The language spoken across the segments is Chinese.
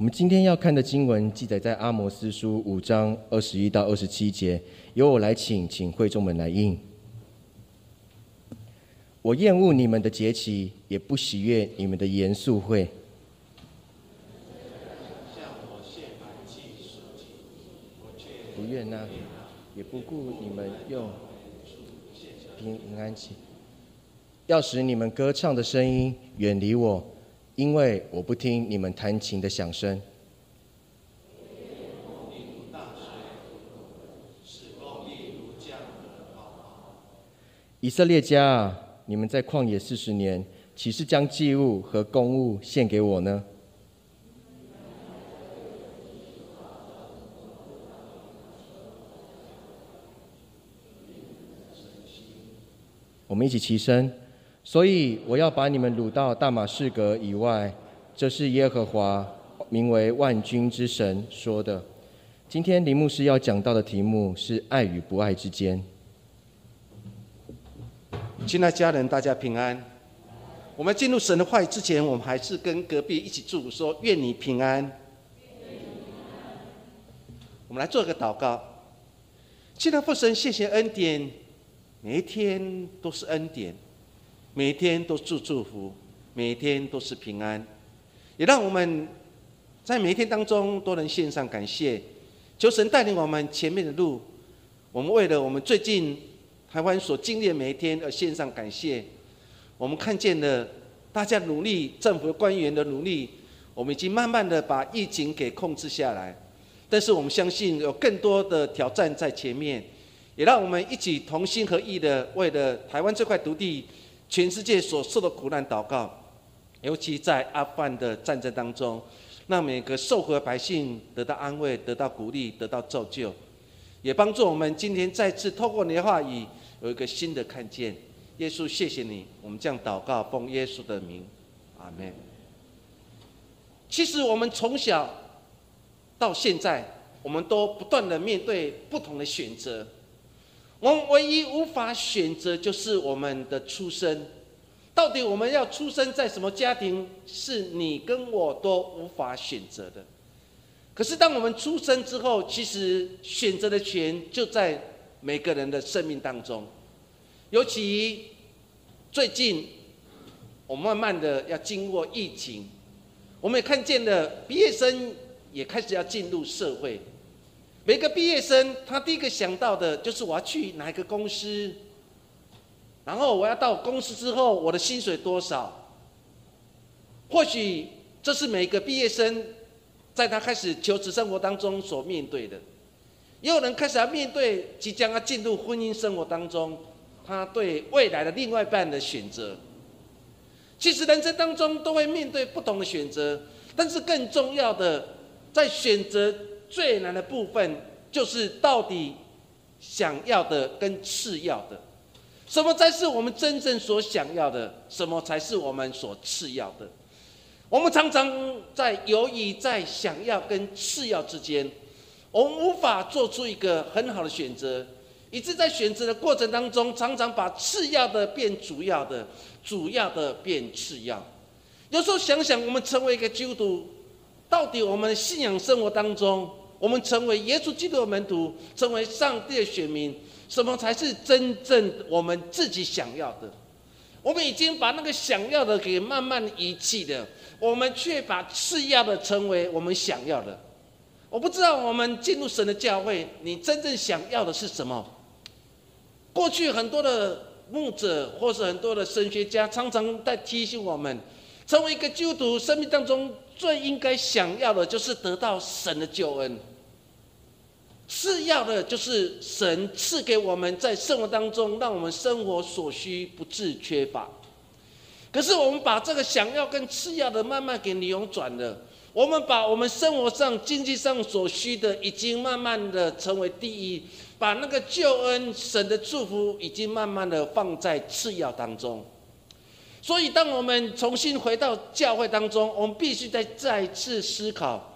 我们今天要看的经文记载在阿摩斯书五章二十一到二十七节，由我来请，请会众们来应。我厌恶你们的节期，也不喜悦你们的严肃会。不愿那，也不顾你们用平安祈，要使你们歌唱的声音远离我，因为我不听你们弹琴的响声。以色列家，你们在旷野四十年，岂是将祭物和公物献给我呢？我们一起齐声，所以我要把你们掳到大马士革以外。这是耶和华名为万军之神说的。今天林牧师要讲到的题目是爱与不爱之间。亲爱家人，大家平安。我们进入神的话语之前，我们还是跟隔壁一起祝福说：愿你平安。我们来做个祷告。亲爱父神，谢谢恩典，每一天都是恩典，每一天都祝祝福，每一天都是平安，也让我们在每一天当中都能献上感谢。求神带领我们前面的路。我们为了我们最近。台湾所经历的每一天而献上感谢，我们看见了大家努力，政府官员的努力，我们已经慢慢的把疫情给控制下来。但是我们相信有更多的挑战在前面，也让我们一起同心合意的为了台湾这块土地，全世界所受的苦难祷告。尤其在阿富汗的战争当中，让每个受苦的百姓得到安慰，得到鼓励，得到造就，也帮助我们今天再次透过你的话语。有一个新的看见，耶稣，谢谢你，我们这样祷告，奉耶稣的名，阿门。其实我们从小到现在，我们都不断的面对不同的选择。我们唯一无法选择就是我们的出生，到底我们要出生在什么家庭，是你跟我都无法选择的。可是当我们出生之后，其实选择的权就在。每个人的生命当中，尤其最近，我慢慢的要经过疫情，我们也看见了毕业生也开始要进入社会。每个毕业生，他第一个想到的就是我要去哪一个公司，然后我要到公司之后，我的薪水多少？或许这是每个毕业生在他开始求职生活当中所面对的。也有人开始要面对即将要进入婚姻生活当中，他对未来的另外一半的选择。其实人生当中都会面对不同的选择，但是更重要的，在选择最难的部分，就是到底想要的跟次要的，什么才是我们真正所想要的？什么才是我们所次要的？我们常常在犹豫在想要跟次要之间。我们无法做出一个很好的选择，以致在选择的过程当中，常常把次要的变主要的，主要的变次要。有时候想想，我们成为一个基督徒，到底我们信仰生活当中，我们成为耶稣基督的门徒，成为上帝的选民，什么才是真正我们自己想要的？我们已经把那个想要的给慢慢遗弃了，我们却把次要的成为我们想要的。我不知道我们进入神的教会，你真正想要的是什么？过去很多的牧者或是很多的神学家，常常在提醒我们，成为一个基督徒，生命当中最应该想要的就是得到神的救恩。次要的就是神赐给我们在生活当中，让我们生活所需不致缺乏。可是我们把这个想要跟次要的慢慢给扭转了。我们把我们生活上、经济上所需的，已经慢慢的成为第一，把那个救恩、神的祝福，已经慢慢的放在次要当中。所以，当我们重新回到教会当中，我们必须再再次思考。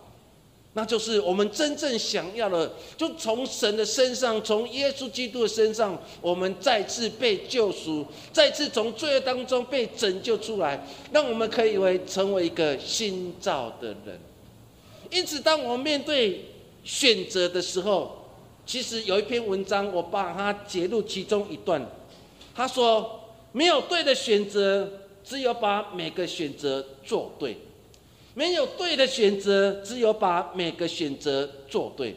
那就是我们真正想要的，就从神的身上，从耶稣基督的身上，我们再次被救赎，再次从罪恶当中被拯救出来，让我们可以为成为一个新造的人。因此，当我们面对选择的时候，其实有一篇文章，我把它截录其中一段。他说：“没有对的选择，只有把每个选择做对；没有对的选择，只有把每个选择做对。”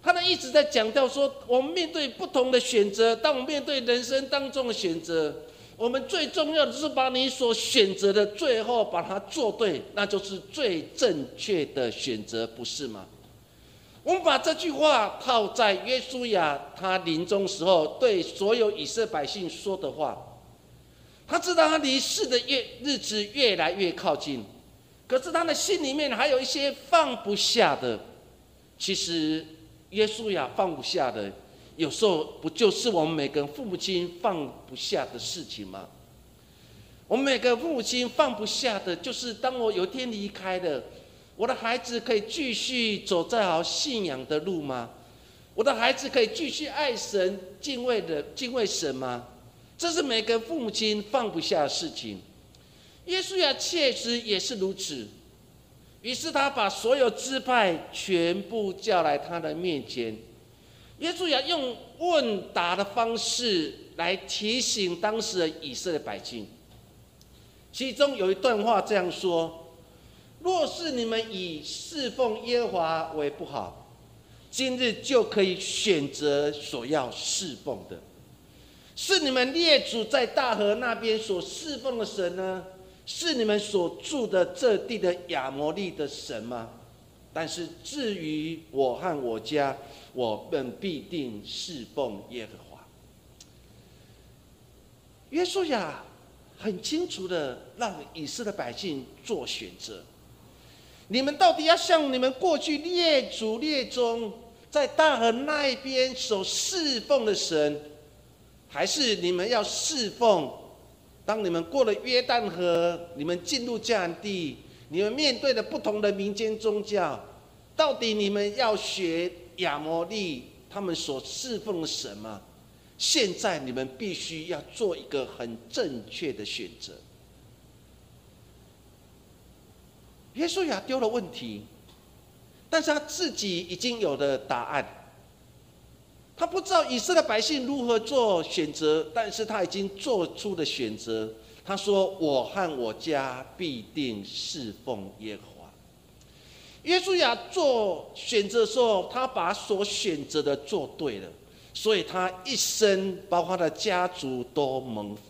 他呢一直在强调说，我们面对不同的选择，当我们面对人生当中的选择，我们最重要的是把你所选择的最后把它做对，那就是最正确的选择，不是吗？我们把这句话套在约书亚他临终时候对所有以色列百姓说的话，他知道他离世的越日子越来越靠近，可是他的心里面还有一些放不下的，其实。耶稣亚，放不下的，有时候不就是我们每个父母亲放不下的事情吗？我们每个父母亲放不下的，就是当我有一天离开了，我的孩子可以继续走在好信仰的路吗？我的孩子可以继续爱神、敬畏的敬畏神吗？这是每个父母亲放不下的事情。耶稣呀，确实也是如此。于是他把所有支派全部叫来他的面前，耶稣要用问答的方式来提醒当时的以色列百姓。其中有一段话这样说：“若是你们以侍奉耶和华为不好，今日就可以选择所要侍奉的，是你们列祖在大河那边所侍奉的神呢？”是你们所住的这地的亚摩利的神吗？但是至于我和我家，我们必定侍奉耶和华。约书亚很清楚的让以色列百姓做选择：你们到底要像你们过去列祖列宗在大河那一边所侍奉的神，还是你们要侍奉？当你们过了约旦河，你们进入迦南地，你们面对的不同的民间宗教，到底你们要学亚摩利他们所侍奉的什么？现在你们必须要做一个很正确的选择。耶稣亚丢了问题，但是他自己已经有了答案。他不知道以色列百姓如何做选择，但是他已经做出了选择。他说：“我和我家必定侍奉耶和华。”耶稣亚做选择的时候，他把所选择的做对了，所以他一生，包括他的家族都蒙福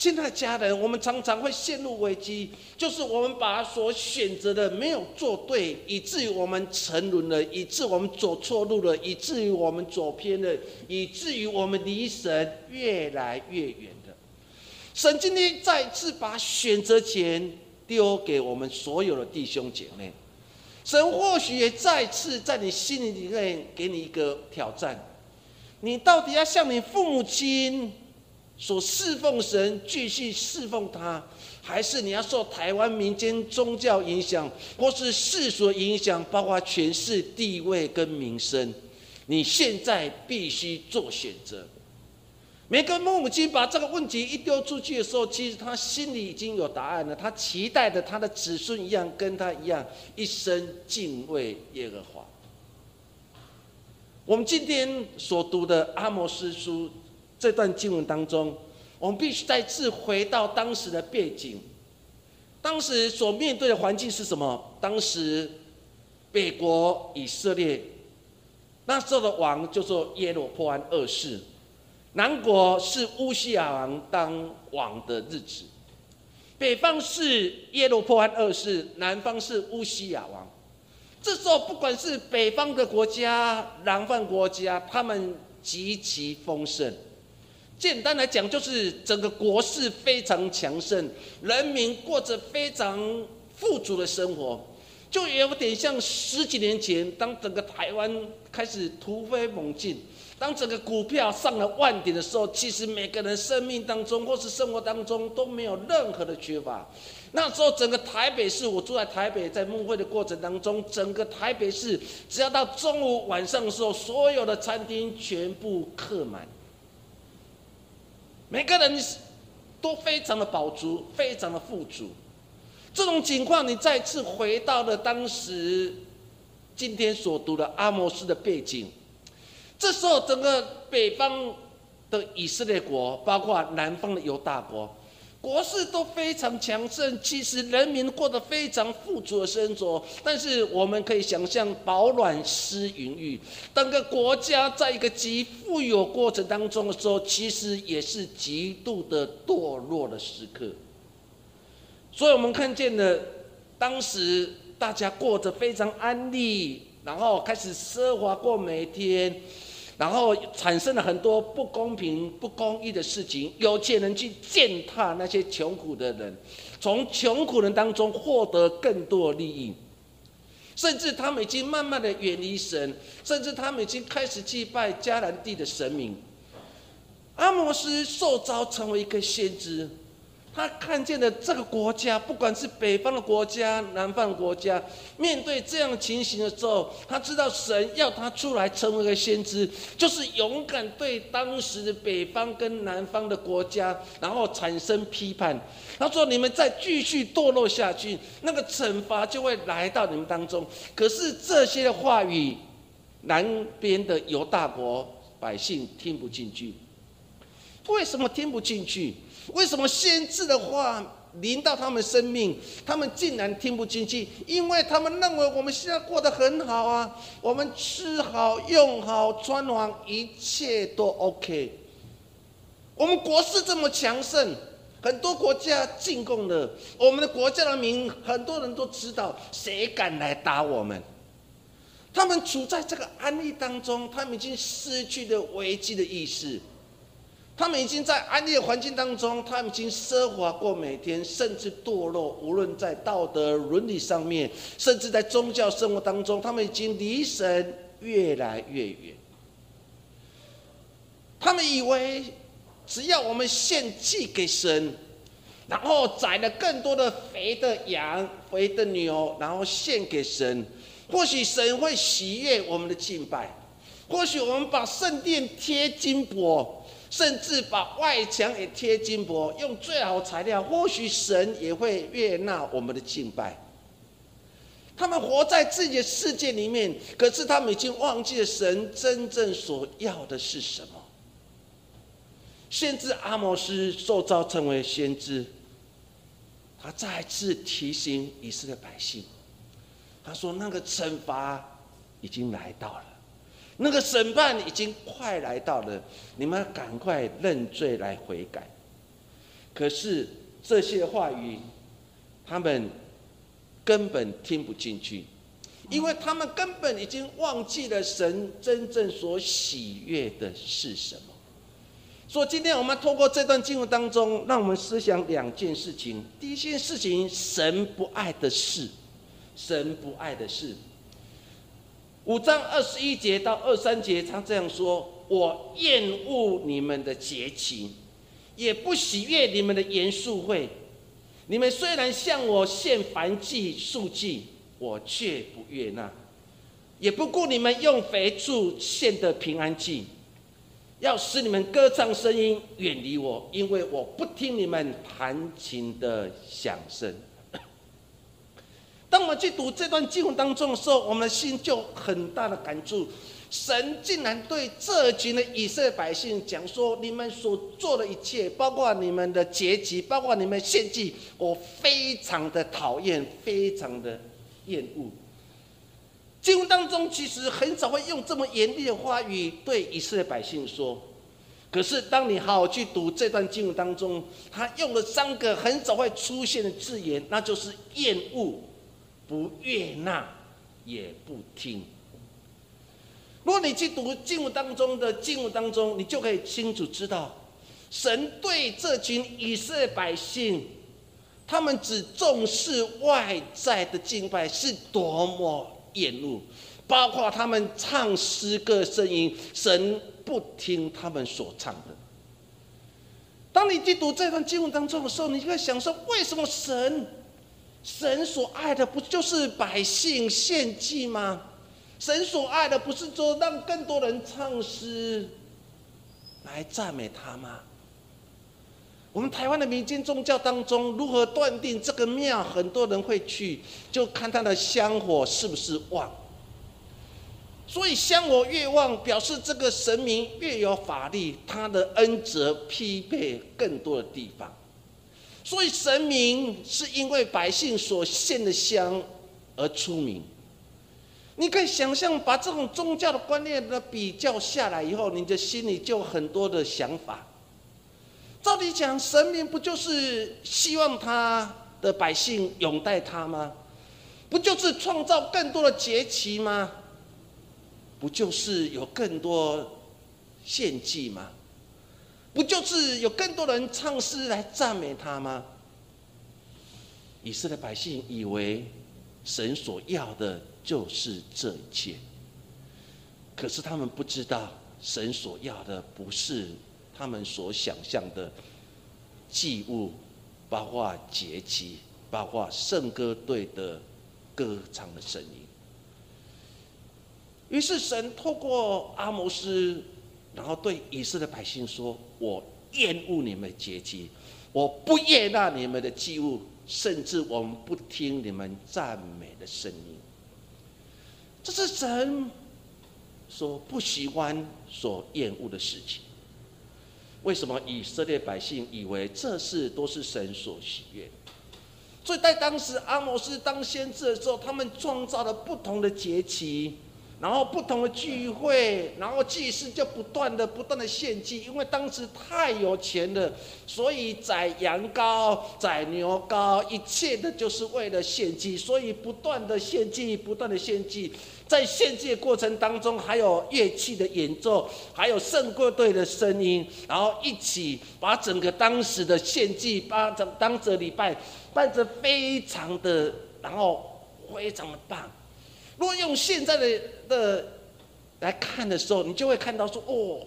亲爱的家人，我们常常会陷入危机，就是我们把所选择的没有做对，以至于我们沉沦了，以致我们走错路了，以至于我们走偏了，以至于我们离神越来越远了。神今天再次把选择权丢给我们所有的弟兄姐妹，神或许也再次在你心里面给你一个挑战：你到底要向你父母亲？所侍奉神，继续侍奉他，还是你要受台湾民间宗教影响，或是世俗影响，包括权势、地位跟名声？你现在必须做选择。每个母亲把这个问题一丢出去的时候，其实他心里已经有答案了。他期待的他的子孙一样，跟他一样，一生敬畏耶和华。我们今天所读的阿摩斯书。这段经文当中，我们必须再次回到当时的背景。当时所面对的环境是什么？当时北国以色列那时候的王叫做耶罗波安二世，南国是乌西亚王当王的日子。北方是耶罗波安二世，南方是乌西亚王。这时候，不管是北方的国家、南方国家，他们极其丰盛。简单来讲，就是整个国势非常强盛，人民过着非常富足的生活，就有点像十几年前，当整个台湾开始突飞猛进，当整个股票上了万点的时候，其实每个人生命当中或是生活当中都没有任何的缺乏。那时候，整个台北市，我住在台北，在梦会的过程当中，整个台北市只要到中午晚上的时候，所有的餐厅全部客满。每个人都非常的饱足，非常的富足。这种情况，你再次回到了当时今天所读的阿摩斯的背景。这时候，整个北方的以色列国，包括南方的犹大国，国势都非常强盛，其实人民过得非常富足的生活。但是，我们可以想象，饱暖思淫欲，当个国家在一个极富有过程当中的时候，其实也是极度的堕落的时刻。所以我们看见了，当时大家过着非常安利，然后开始奢华过每天。然后产生了很多不公平、不公义的事情，有钱人去践踏那些穷苦的人，从穷苦人当中获得更多利益，甚至他们已经慢慢的远离神，甚至他们已经开始祭拜迦南地的神明。阿摩斯受召成为一个先知。他看见了这个国家，不管是北方的国家、南方的国家，面对这样的情形的时候，他知道神要他出来成为一个先知，就是勇敢对当时的北方跟南方的国家，然后产生批判。他说：“你们再继续堕落下去，那个惩罚就会来到你们当中。”可是这些话语，南边的犹大国百姓听不进去。为什么听不进去？为什么先知的话临到他们生命，他们竟然听不进去？因为他们认为我们现在过得很好啊，我们吃好、用好、穿好，一切都 OK。我们国势这么强盛，很多国家进贡的，我们的国家的民，很多人都知道，谁敢来打我们？他们处在这个安逸当中，他们已经失去了危机的意识。他们已经在安逸的环境当中，他们已经奢华过每天，甚至堕落。无论在道德伦理上面，甚至在宗教生活当中，他们已经离神越来越远。他们以为，只要我们献祭给神，然后宰了更多的肥的羊、肥的牛，然后献给神，或许神会喜悦我们的敬拜。或许我们把圣殿贴金箔。甚至把外墙也贴金箔，用最好材料，或许神也会悦纳我们的敬拜。他们活在自己的世界里面，可是他们已经忘记了神真正所要的是什么。先知阿摩斯受召成为先知，他再次提醒以色列百姓，他说：“那个惩罚已经来到了。”那个审判已经快来到了，你们赶快认罪来悔改。可是这些话语，他们根本听不进去，因为他们根本已经忘记了神真正所喜悦的是什么。所以今天我们透过这段经文当中，让我们思想两件事情。第一件事情，神不爱的事，神不爱的事。五章二十一节到二三节，他这样说：“我厌恶你们的节期，也不喜悦你们的严肃会。你们虽然向我献燔祭、素祭，我却不悦纳；也不顾你们用肥畜献的平安祭，要使你们歌唱声音远离我，因为我不听你们弹琴的响声。”当我们去读这段经文当中的时候，我们的心就很大的感触。神竟然对这群的以色列百姓讲说：“你们所做的一切，包括你们的结局，包括你们献祭，我非常的讨厌，非常的厌恶。”经文当中其实很少会用这么严厉的话语对以色列百姓说。可是当你好好去读这段经文当中，他用了三个很少会出现的字眼，那就是厌恶。不悦纳，也不听。如果你去读经文当中的经文当中，你就可以清楚知道，神对这群以色列百姓，他们只重视外在的敬拜是多么厌恶，包括他们唱诗歌声音，神不听他们所唱的。当你去读这段经文当中的时候，你就会想说，为什么神？神所爱的不就是百姓献祭吗？神所爱的不是说让更多人唱诗来赞美他吗？我们台湾的民间宗教当中，如何断定这个庙很多人会去，就看它的香火是不是旺。所以香火越旺，表示这个神明越有法力，他的恩泽匹配更多的地方。所以神明是因为百姓所献的香而出名。你可以想象，把这种宗教的观念的比较下来以后，你的心里就很多的想法。照理讲，神明不就是希望他的百姓拥戴他吗？不就是创造更多的节期吗？不就是有更多献祭吗？不就是有更多人唱诗来赞美他吗？以色列百姓以为神所要的就是这一切，可是他们不知道，神所要的不是。他们所想象的祭物，包括节期，包括圣歌队的歌唱的声音。于是神透过阿摩斯，然后对以色列百姓说：“我厌恶你们的节期，我不悦纳你们的祭物，甚至我们不听你们赞美的声音。”这是神所不喜欢、所厌恶的事情。为什么以色列百姓以为这事都是神所喜悦？所以在当时阿摩斯当先知的时候，他们创造了不同的节期。然后不同的聚会，然后祭司就不断的、不断的献祭，因为当时太有钱了，所以宰羊羔、宰牛羔，一切的就是为了献祭，所以不断的献祭、不断的献祭，在献祭的过程当中，还有乐器的演奏，还有圣歌队的声音，然后一起把整个当时的献祭，把整当着礼拜办得非常的，然后非常的棒。如果用现在的的来看的时候，你就会看到说，哦，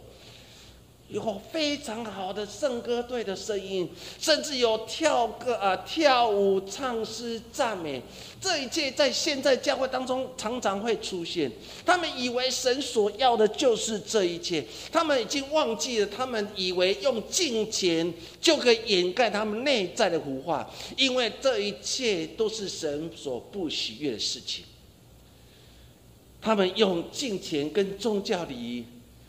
有非常好的圣歌队的声音，甚至有跳歌啊、跳舞、唱诗、赞美，这一切在现在教会当中常常会出现。他们以为神所要的就是这一切，他们已经忘记了，他们以为用金钱就可以掩盖他们内在的腐化，因为这一切都是神所不喜悦的事情。他们用金钱跟宗教礼仪，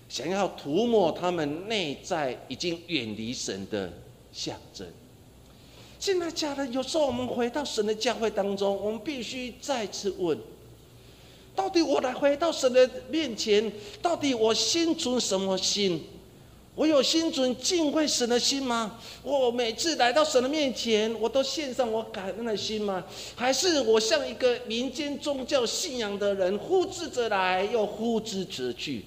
想要涂抹他们内在已经远离神的象征。现在家人，有时候我们回到神的教会当中，我们必须再次问：到底我来回到神的面前，到底我心存什么心？我有心存敬畏神的心吗？我每次来到神的面前，我都献上我感恩的心吗？还是我像一个民间宗教信仰的人，呼之则来，又呼之则去？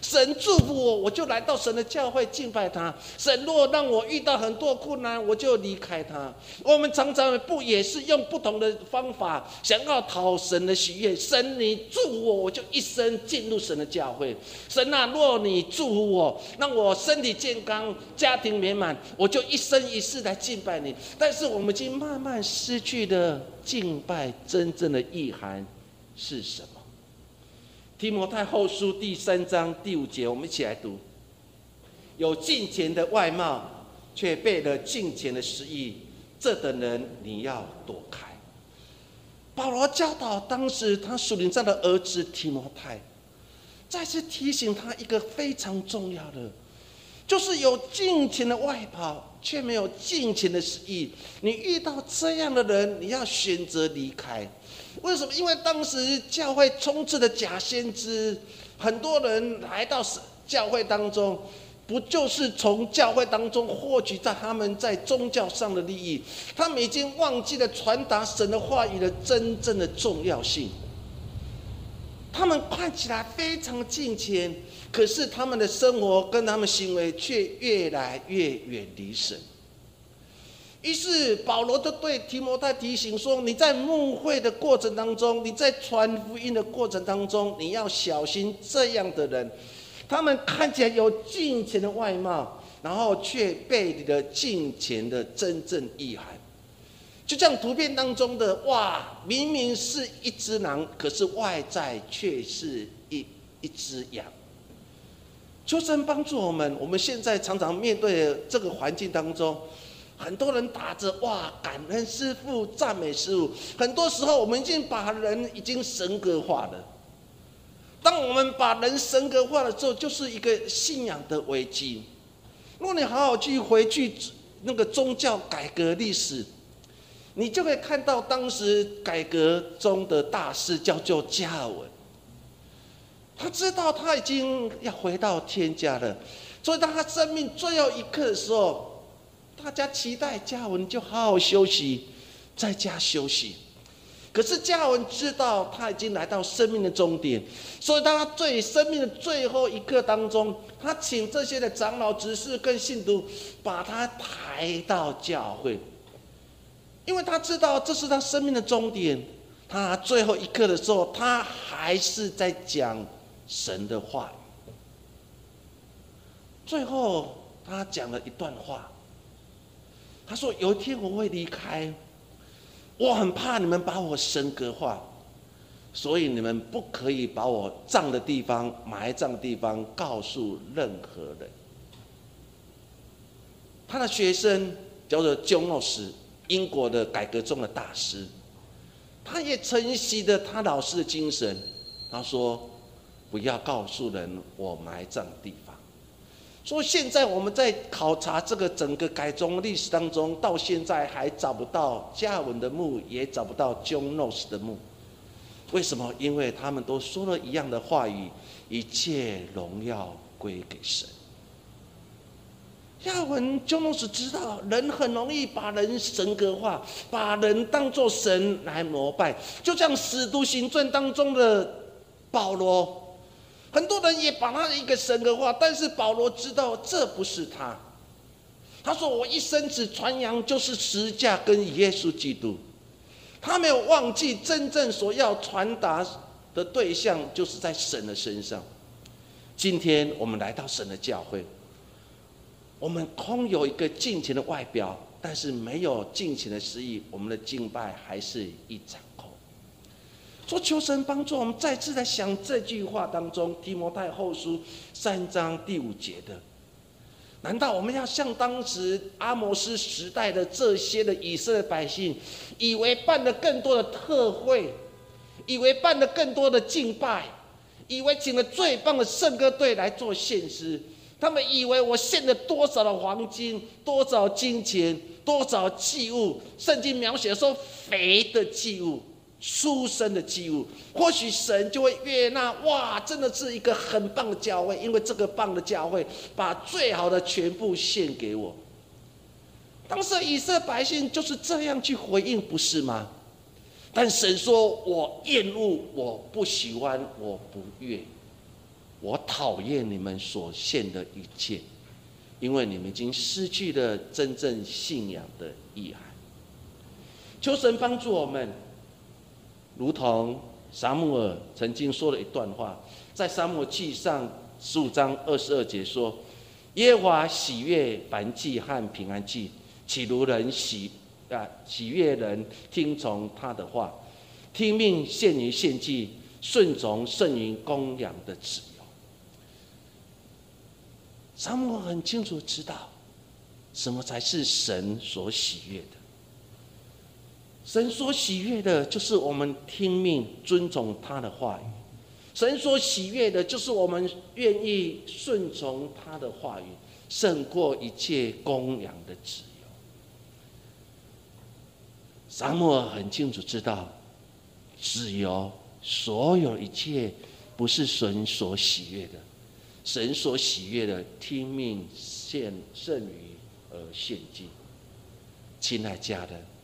神祝福我，我就来到神的教会敬拜他。神若让我遇到很多困难，我就离开他。我们常常不也是用不同的方法，想要讨神的喜悦？神，你祝福我，我就一生进入神的教会。神啊，若你祝福我，让我身体健康，家庭美满，我就一生一世来敬拜你。但是我们已经慢慢失去了敬拜真正的意涵是什么？提摩太后书第三章第五节，我们一起来读：有金钱的外貌，却背了金钱的实意，这等人你要躲开。保罗教导当时他属灵上的儿子提摩太，再次提醒他一个非常重要的，就是有金钱的外袍，却没有金钱的实意。你遇到这样的人，你要选择离开。为什么？因为当时教会充斥的假先知，很多人来到神教会当中，不就是从教会当中获取在他们在宗教上的利益？他们已经忘记了传达神的话语的真正的重要性。他们看起来非常敬虔，可是他们的生活跟他们行为却越来越远离神。于是保罗就对提摩太提醒说：“你在牧会的过程当中，你在传福音的过程当中，你要小心这样的人。他们看起来有金钱的外貌，然后却背离了金钱的真正意涵。就像图片当中的，哇，明明是一只狼，可是外在却是一一只羊。求神帮助我们。我们现在常常面对这个环境当中。”很多人打着哇，感恩师傅，赞美师傅。很多时候，我们已经把人已经神格化了。当我们把人神格化了之后，就是一个信仰的危机。如果你好好去回去那个宗教改革历史，你就会看到当时改革中的大师叫做加尔文。他知道他已经要回到天家了，所以当他生命最后一刻的时候。大家期待嘉文就好好休息，在家休息。可是嘉文知道他已经来到生命的终点，所以当他最生命的最后一刻当中，他请这些的长老、执事跟信徒把他抬到教会，因为他知道这是他生命的终点。他最后一刻的时候，他还是在讲神的话。最后，他讲了一段话。他说：“有一天我会离开，我很怕你们把我神格化，所以你们不可以把我葬的地方、埋葬的地方告诉任何人。”他的学生叫做 j o n 斯，英国的改革中的大师，他也承袭着他老师的精神。他说：“不要告诉人我埋葬地。”所以现在我们在考察这个整个改宗历史当中，到现在还找不到加尔文的墓，也找不到 John Knox 的墓。为什么？因为他们都说了一样的话语：一切荣耀归给神。亚文、John Knox 知道，人很容易把人神格化，把人当作神来膜拜，就像使徒行传当中的保罗。很多人也把他一个神格化，但是保罗知道这不是他。他说：“我一生只传扬就是十架跟耶稣基督。”他没有忘记真正所要传达的对象就是在神的身上。今天我们来到神的教会，我们空有一个敬虔的外表，但是没有敬虔的实意，我们的敬拜还是一场。说求神帮助我们再次在想这句话当中，提摩太后书三章第五节的，难道我们要像当时阿摩斯时代的这些的以色列百姓，以为办了更多的特会，以为办了更多的敬拜，以为请了最棒的圣歌队来做献诗，他们以为我献了多少的黄金、多少金钱、多少器物，圣经描写说肥的器物。出生的祭物，或许神就会悦纳。哇，真的是一个很棒的教会，因为这个棒的教会把最好的全部献给我。当时以色列百姓就是这样去回应，不是吗？但神说：“我厌恶，我不喜欢，我不悦，我讨厌你们所献的一切，因为你们已经失去了真正信仰的意涵。”求神帮助我们。如同撒母耳曾经说了一段话，在撒母记上十五章二十二节说：“耶和华喜悦凡祭和平安祭，岂如人喜啊喜悦人听从他的话，听命献于献祭，顺从圣于供养的自由。”撒母很清楚知道，什么才是神所喜悦的。神所喜悦的，就是我们听命尊重他的话语；神所喜悦的，就是我们愿意顺从他的话语，胜过一切供养的自由。撒母耳很清楚知道，自由所有一切不是神所喜悦的，神所喜悦的，听命献圣于而献祭。亲爱家人。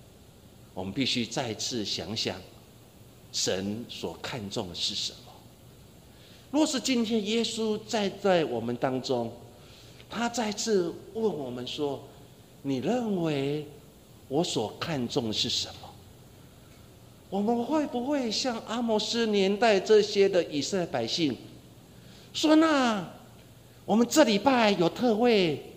我们必须再次想想，神所看重的是什么？若是今天耶稣在在我们当中，他再次问我们说：“你认为我所看重的是什么？”我们会不会像阿摩斯年代这些的以色列百姓说：“那我们这礼拜有特惠？”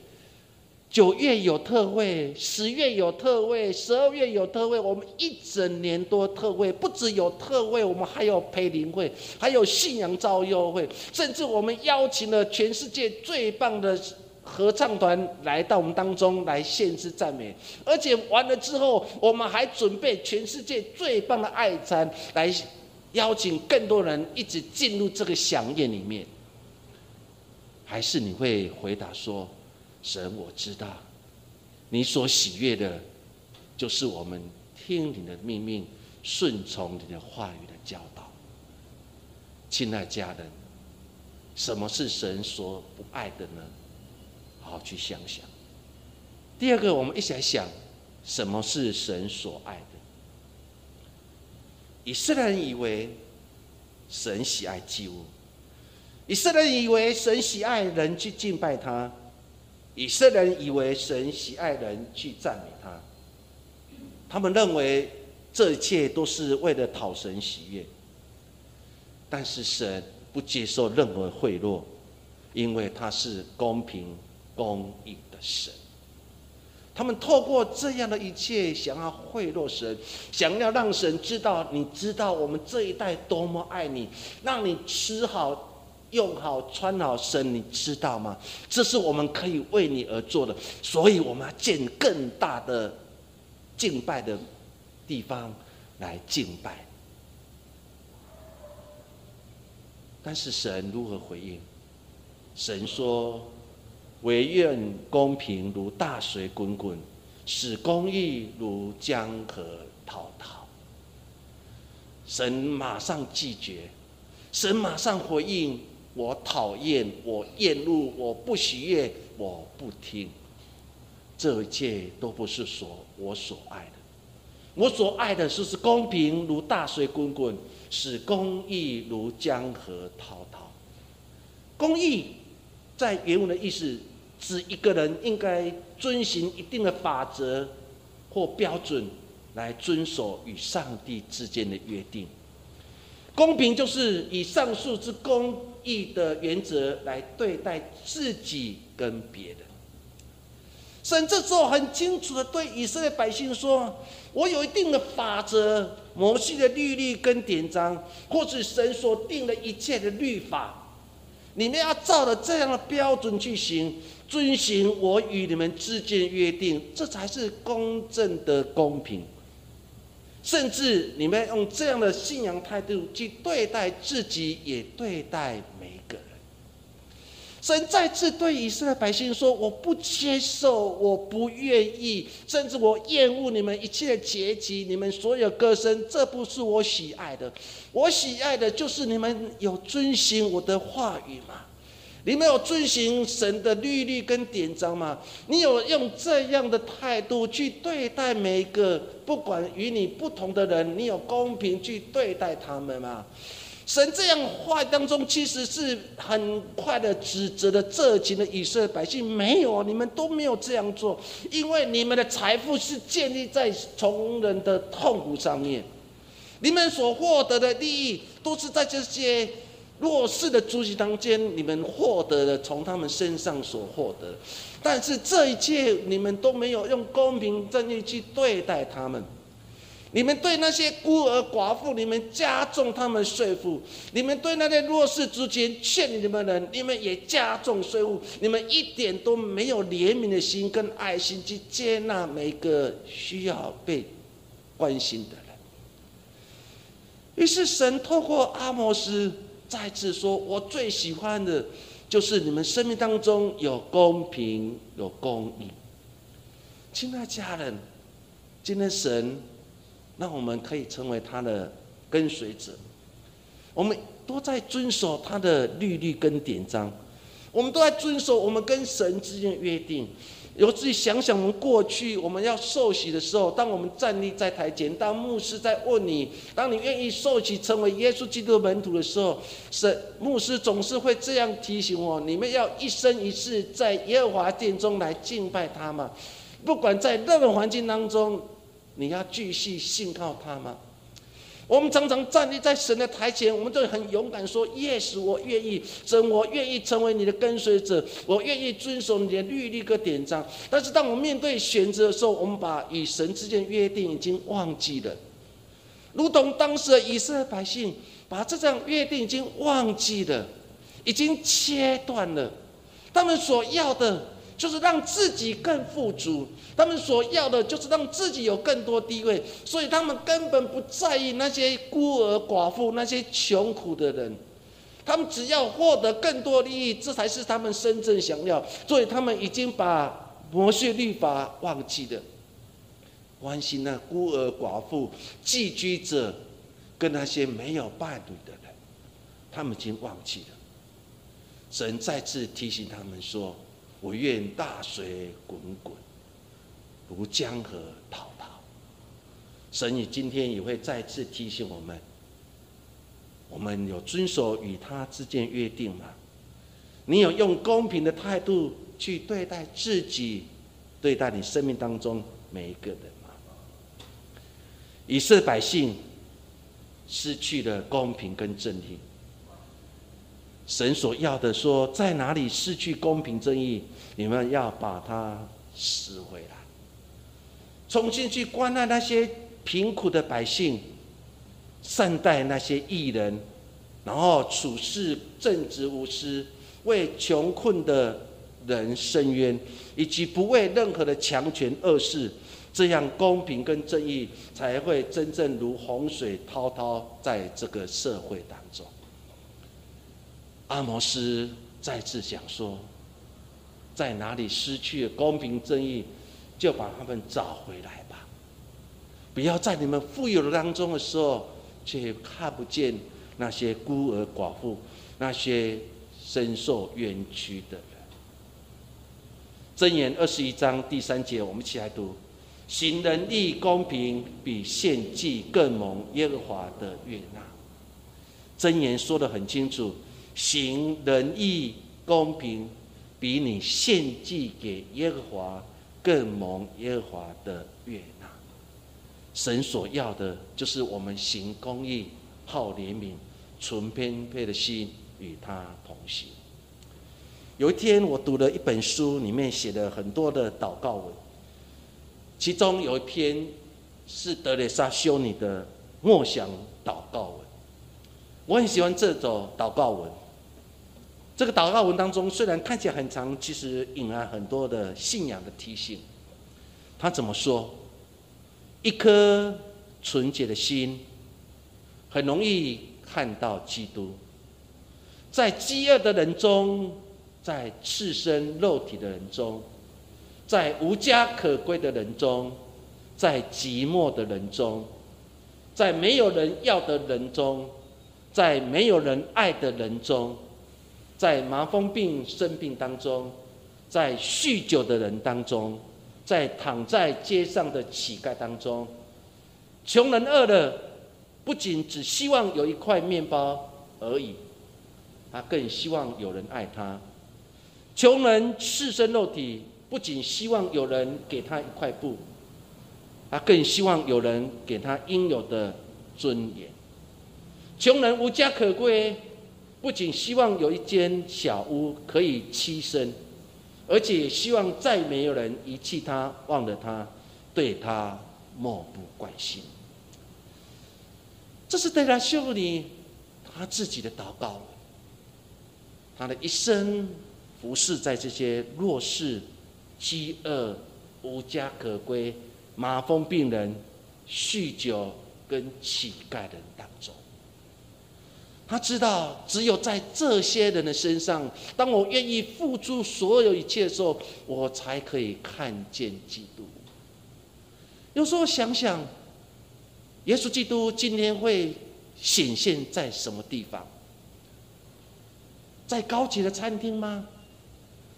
九月有特惠，十月有特惠，十二月有特惠，我们一整年多特惠，不只有特惠，我们还有培灵会，还有信仰造优会，甚至我们邀请了全世界最棒的合唱团来到我们当中来献诗赞美，而且完了之后，我们还准备全世界最棒的爱餐来邀请更多人一直进入这个飨宴里面。还是你会回答说：“神，我知道，你所喜悦的，就是我们听你的命令，顺从你的话语的教导。”亲爱家人，什么是神所不爱的呢？好好去想想。第二个，我们一起来想，什么是神所爱的？以色列人以为神喜爱祭物。以色列人以为神喜爱人去敬拜他，以色列人以为神喜爱人去赞美他。他们认为这一切都是为了讨神喜悦，但是神不接受任何贿赂，因为他是公平公义的神。他们透过这样的一切，想要贿赂神，想要让神知道，你知道我们这一代多么爱你，让你吃好。用好穿好神，你知道吗？这是我们可以为你而做的，所以我们要建更大的敬拜的地方来敬拜。但是神如何回应？神说：“唯愿公平如大水滚滚，使公义如江河滔滔。”神马上拒绝，神马上回应。我讨厌，我厌恶，我不喜悦，我不听。这一切都不是所我所爱的。我所爱的是是公平如大水滚滚，使公义如江河滔滔。公义在原文的意思，指一个人应该遵循一定的法则或标准，来遵守与上帝之间的约定。公平就是以上述之公。义的原则来对待自己跟别人。神这时候很清楚的对以色列百姓说：“我有一定的法则，摩西的律例跟典章，或是神所定的一切的律法，你们要照着这样的标准去行，遵循我与你们之间约定，这才是公正的公平。”甚至你们用这样的信仰态度去对待自己，也对待。神再次对以色列百姓说：“我不接受，我不愿意，甚至我厌恶你们一切的阶级，你们所有歌声，这不是我喜爱的。我喜爱的就是你们有遵循我的话语吗？”你没有遵循神的律例跟典章吗？你有用这样的态度去对待每一个不管与你不同的人？你有公平去对待他们吗？神这样话当中，其实是很快的指责了这群的以色列百姓。没有，你们都没有这样做，因为你们的财富是建立在穷人的痛苦上面，你们所获得的利益都是在这些。弱势的族群当中，你们获得了从他们身上所获得，但是这一切你们都没有用公平正义去对待他们。你们对那些孤儿寡妇，你们加重他们税负；你们对那些弱势之间欠你们的人，你们也加重税务。你们一点都没有怜悯的心跟爱心去接纳每个需要被关心的人。于是神透过阿摩斯。再次说，我最喜欢的，就是你们生命当中有公平、有公义。亲爱家人，今天神那我们可以成为他的跟随者，我们都在遵守他的律律跟典章，我们都在遵守我们跟神之间的约定。有自己想想，我们过去我们要受洗的时候，当我们站立在台前，当牧师在问你，当你愿意受洗成为耶稣基督的门徒的时候，神牧师总是会这样提醒我：你们要一生一世在耶和华殿中来敬拜他吗？不管在任何环境当中，你要继续信靠他吗？我们常常站立在神的台前，我们都很勇敢说：“Yes，我愿意，神，我愿意成为你的跟随者，我愿意遵守你的律例和典章。”但是，当我们面对选择的时候，我们把与神之间的约定已经忘记了，如同当时的以色列百姓，把这张约定已经忘记了，已经切断了。他们所要的就是让自己更富足。他们所要的就是让自己有更多地位，所以他们根本不在意那些孤儿寡妇、那些穷苦的人。他们只要获得更多利益，这才是他们真正想要。所以他们已经把摩西律法忘记了，关心那孤儿寡妇、寄居者跟那些没有伴侣的人，他们已经忘记了。神再次提醒他们说：“我愿大水滚滚。”如江河滔滔，神也今天也会再次提醒我们：我们有遵守与他之间约定吗？你有用公平的态度去对待自己，对待你生命当中每一个人吗？以色列百姓失去了公平跟正义，神所要的说，在哪里失去公平正义，你们要把它拾回来。重新去关爱那些贫苦的百姓，善待那些艺人，然后处事正直无私，为穷困的人伸冤，以及不为任何的强权恶事，这样公平跟正义才会真正如洪水滔滔在这个社会当中。阿摩斯再次想说，在哪里失去了公平正义？就把他们找回来吧，不要在你们富有的当中的时候，却看不见那些孤儿寡妇，那些深受冤屈的人。箴言二十一章第三节，我们一起来读：行仁义公平，比献祭更蒙耶和华的悦纳。箴言说的很清楚，行仁义公平，比你献祭给耶和华。更蒙耶和华的悦纳，神所要的就是我们行公义、好怜悯、纯偏配的心与他同行。有一天，我读了一本书，里面写了很多的祷告文，其中有一篇是德蕾莎修女的默想祷告文。我很喜欢这种祷告文。这个祷告文当中，虽然看起来很长，其实隐含很多的信仰的提醒。他怎么说？一颗纯洁的心，很容易看到基督。在饥饿的人中，在赤身肉体的人中，在无家可归的人中，在寂寞的人中，在没有人要的人中，在没有人爱的人中。在麻风病生病当中，在酗酒的人当中，在躺在街上的乞丐当中，穷人饿了，不仅只希望有一块面包而已，他更希望有人爱他。穷人赤身肉体，不仅希望有人给他一块布，他更希望有人给他应有的尊严。穷人无家可归。不仅希望有一间小屋可以栖身，而且希望再没有人遗弃他、忘了他、对他漠不关心。这是对他修女他自己的祷告。他的一生服侍在这些弱势、饥饿、无家可归、麻风病人、酗酒跟乞丐的人当中。他知道，只有在这些人的身上，当我愿意付出所有一切的时候，我才可以看见基督。有时候想想，耶稣基督今天会显现在什么地方？在高级的餐厅吗？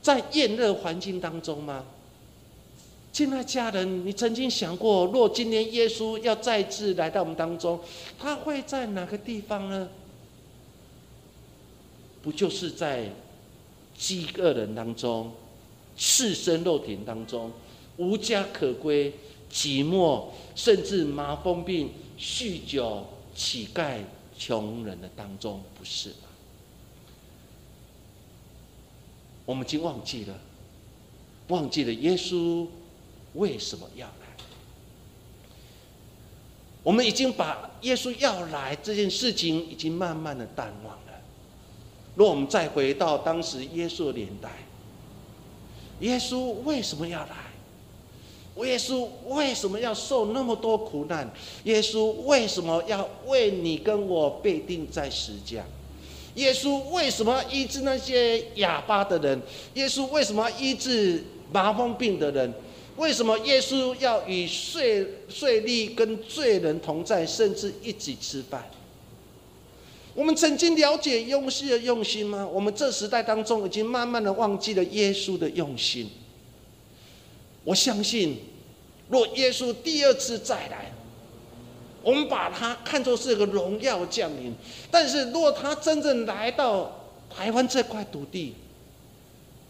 在炎热环境当中吗？亲爱家人，你曾经想过，若今天耶稣要再次来到我们当中，他会在哪个地方呢？不就是在饥饿人当中、赤身肉体当中、无家可归、寂寞，甚至麻风病、酗酒、乞丐、穷人的当中，不是吗？我们已经忘记了，忘记了耶稣为什么要来？我们已经把耶稣要来这件事情，已经慢慢的淡忘。若我们再回到当时耶稣的年代，耶稣为什么要来？耶稣为什么要受那么多苦难？耶稣为什么要为你跟我被钉在石架？耶稣为什么要医治那些哑巴的人？耶稣为什么要医治麻风病的人？为什么耶稣要与税税吏跟罪人同在，甚至一起吃饭？我们曾经了解用心的用心吗？我们这时代当中已经慢慢的忘记了耶稣的用心。我相信，若耶稣第二次再来，我们把他看作是个荣耀降临。但是，若他真正来到台湾这块土地，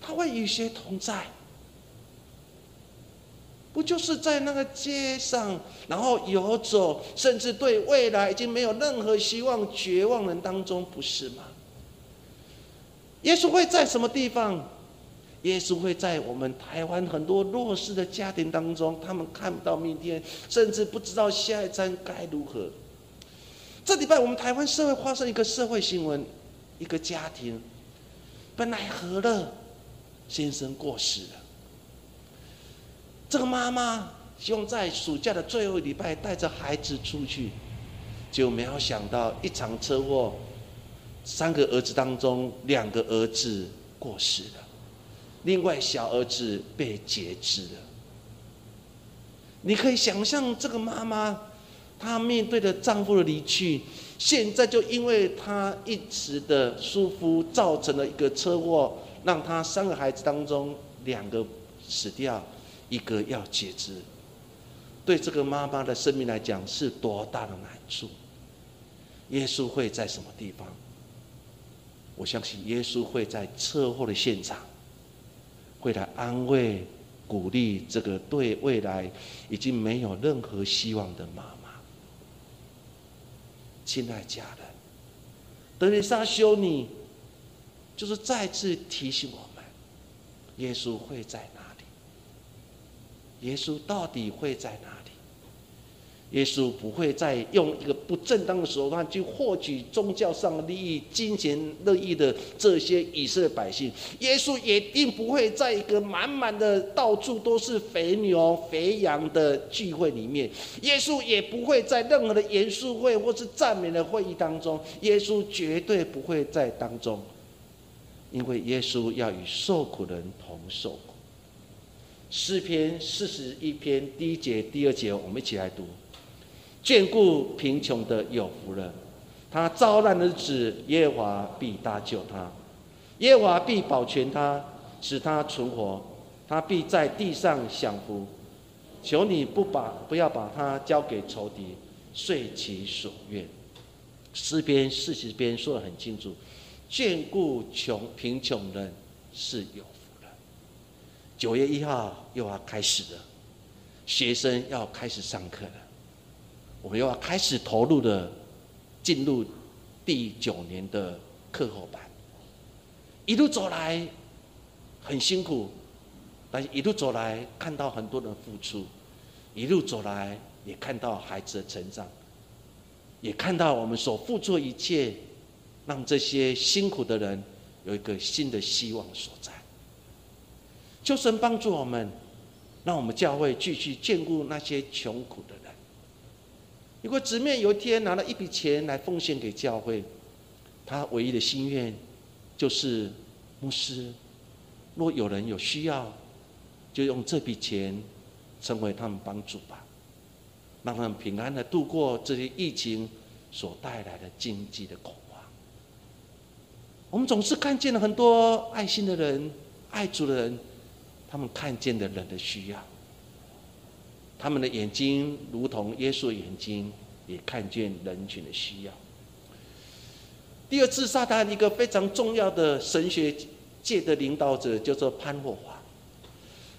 他会与谁同在？不就是在那个街上，然后游走，甚至对未来已经没有任何希望、绝望人当中，不是吗？耶稣会在什么地方？耶稣会在我们台湾很多弱势的家庭当中，他们看不到明天，甚至不知道下一站该如何。这礼拜我们台湾社会发生一个社会新闻，一个家庭本来和乐，先生过世了。这个妈妈希望在暑假的最后一礼拜带着孩子出去，就没有想到一场车祸，三个儿子当中两个儿子过世了，另外小儿子被截肢了。你可以想象这个妈妈，她面对着丈夫的离去，现在就因为她一时的疏忽，造成了一个车祸，让她三个孩子当中两个死掉。一个要截肢，对这个妈妈的生命来讲是多大的难处？耶稣会在什么地方？我相信耶稣会在车祸的现场，会来安慰、鼓励这个对未来已经没有任何希望的妈妈。亲爱家人，德雷莎修女就是再次提醒我们，耶稣会在。耶稣到底会在哪里？耶稣不会再用一个不正当的手段去获取宗教上的利益、金钱乐意的这些以色列百姓。耶稣也定不会在一个满满的到处都是肥牛、肥羊的聚会里面。耶稣也不会在任何的严肃会或是赞美的会议当中。耶稣绝对不会在当中，因为耶稣要与受苦人同受苦。诗篇四十一篇第一节、第二节，我们一起来读：眷顾贫穷的有福了，他遭难的日子，耶和华必搭救他，耶和华必保全他，使他存活，他必在地上享福。求你不把不要把他交给仇敌，遂其所愿。诗篇四十篇说的很清楚，眷顾穷贫穷人是有。九月一号又要开始了，学生要开始上课了，我们又要开始投入的进入第九年的课后班。一路走来很辛苦，但一路走来看到很多人付出，一路走来也看到孩子的成长，也看到我们所付出的一切，让这些辛苦的人有一个新的希望所在。求神帮助我们，让我们教会继续眷顾那些穷苦的人。如果直面有一天拿了一笔钱来奉献给教会，他唯一的心愿就是牧师，若有人有需要，就用这笔钱成为他们帮助吧，让他们平安的度过这些疫情所带来的经济的恐慌。我们总是看见了很多爱心的人、爱主的人。他们看见的人的需要，他们的眼睛如同耶稣眼睛，也看见人群的需要。第二次撒旦一个非常重要的神学界的领导者叫做潘霍华，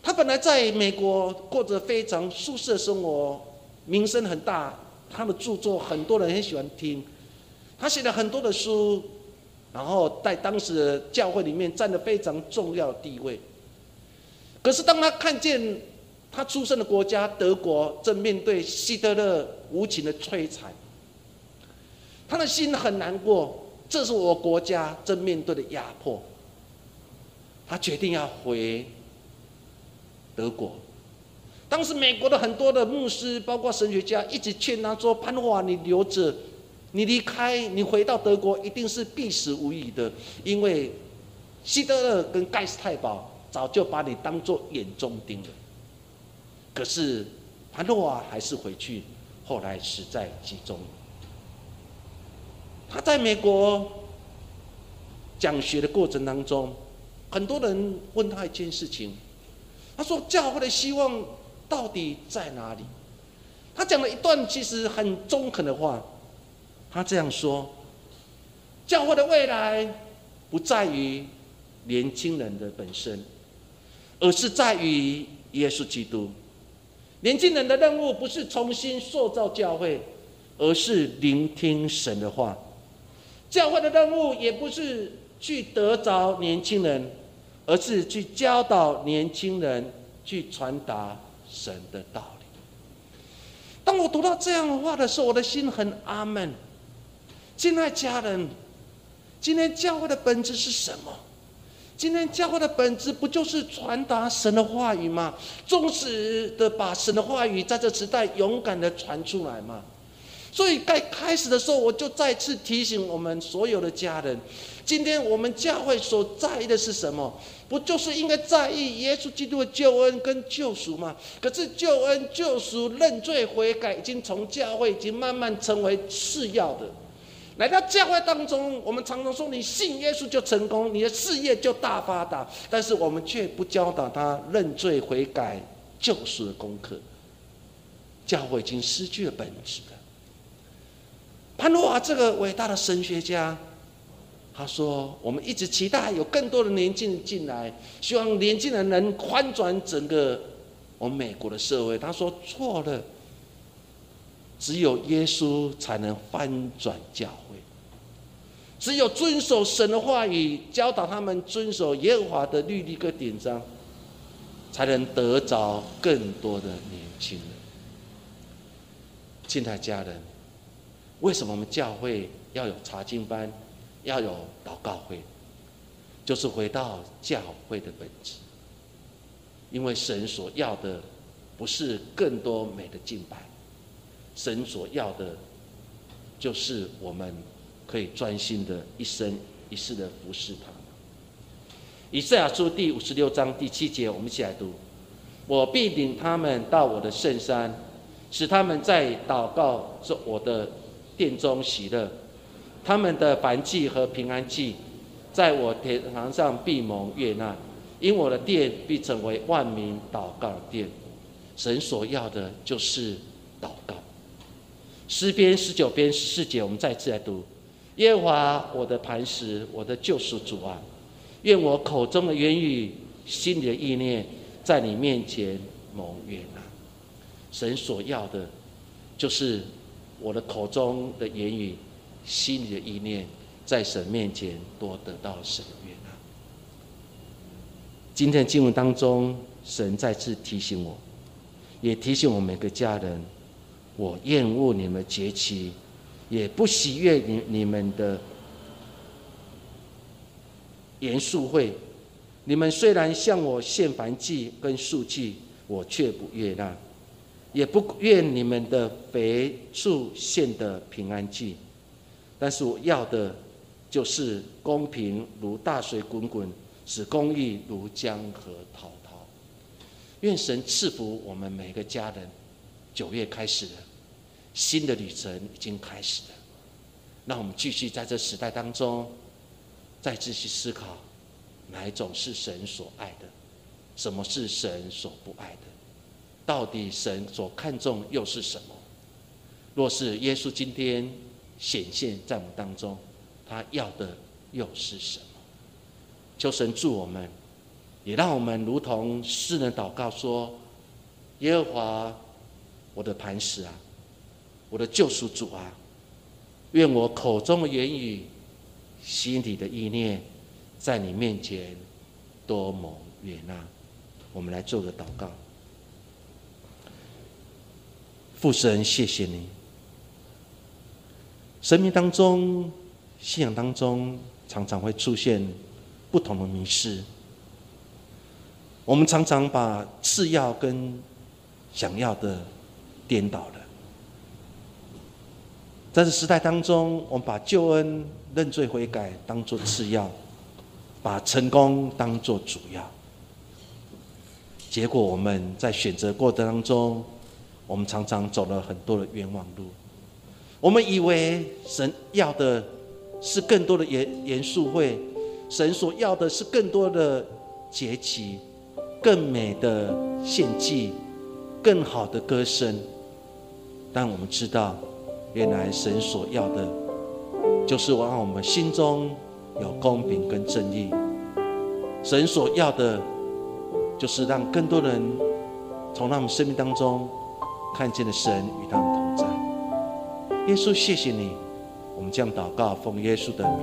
他本来在美国过着非常舒适的生活，名声很大，他的著作很多人很喜欢听，他写了很多的书，然后在当时的教会里面占了非常重要的地位。可是，当他看见他出生的国家德国正面对希特勒无情的摧残，他的心很难过。这是我国家正面对的压迫。他决定要回德国。当时美国的很多的牧师，包括神学家，一直劝他说：“潘华，你留着，你离开，你回到德国，一定是必死无疑的，因为希特勒跟盖斯太保早就把你当做眼中钉了。”可是潘诺瓦还是回去，后来死在集中。他在美国讲学的过程当中，很多人问他一件事情，他说：“教会的希望。”到底在哪里？他讲了一段其实很中肯的话。他这样说：教会的未来不在于年轻人的本身，而是在于耶稣基督。年轻人的任务不是重新塑造教会，而是聆听神的话。教会的任务也不是去得着年轻人，而是去教导年轻人，去传达。神的道理。当我读到这样的话的时候，我的心很阿门。亲爱家人，今天教会的本质是什么？今天教会的本质不就是传达神的话语吗？忠实的把神的话语在这时代勇敢的传出来吗？所以该开始的时候，我就再次提醒我们所有的家人：今天我们教会所在意的是什么？不就是应该在意耶稣基督的救恩跟救赎吗？可是救恩、救赎、认罪悔改，已经从教会已经慢慢成为次要的。来到教会当中，我们常常说你信耶稣就成功，你的事业就大发达，但是我们却不教导他认罪悔改、救赎的功课。教会已经失去了本质了。潘诺瓦这个伟大的神学家。他说：“我们一直期待有更多的年轻人进来，希望年轻人能翻转整个我们美国的社会。”他说：“错了，只有耶稣才能翻转教会，只有遵守神的话语，教导他们遵守耶和华的律例跟典章，才能得着更多的年轻人。”亲爱家人，为什么我们教会要有查经班？要有祷告会，就是回到教会的本质。因为神所要的不是更多美的敬拜，神所要的，就是我们可以专心的一生一世的服侍他。以赛亚书第五十六章第七节，我们一起来读：我必领他们到我的圣山，使他们在祷告做我的殿中喜乐。他们的燔祭和平安祭，在我天堂上必蒙悦纳，因我的殿必成为万民祷告的殿。神所要的就是祷告。诗篇十九篇十四节，我们再次来读：耶和华我的磐石，我的救赎主啊，愿我口中的言语、心里的意念，在你面前蒙悦纳。神所要的，就是我的口中的言语。心里的意念，在神面前多得到神的悦纳。今天的经文当中，神再次提醒我，也提醒我每个家人：我厌恶你们节期，也不喜悦你你们的严肃会。你们虽然向我献燔祭跟素祭，我却不悦纳，也不愿你们的肥畜献的平安祭。但是我要的，就是公平如大水滚滚，使公义如江河滔滔。愿神赐福我们每个家人。九月开始了，新的旅程已经开始了。让我们继续在这时代当中，再继续思考，哪一种是神所爱的，什么是神所不爱的？到底神所看重又是什么？若是耶稣今天。显现在我们当中，他要的又是什么？求神助我们，也让我们如同诗人祷告说：“耶和华，我的磐石啊，我的救赎主啊，愿我口中的言语、心里的意念，在你面前多蒙悦纳。”我们来做个祷告，父神，谢谢你。生命当中、信仰当中，常常会出现不同的迷失。我们常常把次要跟想要的颠倒了。在这时代当中，我们把救恩、认罪悔改当做次要，把成功当做主要。结果我们在选择过程当中，我们常常走了很多的冤枉路。我们以为神要的是更多的严严肃会，神所要的是更多的节期、更美的献祭、更好的歌声。但我们知道。原来神所要的，就是让我们心中有公平跟正义。神所要的，就是让更多人从他们生命当中看见了神与他们同在。耶稣，谢谢你，我们将祷告奉耶稣的名，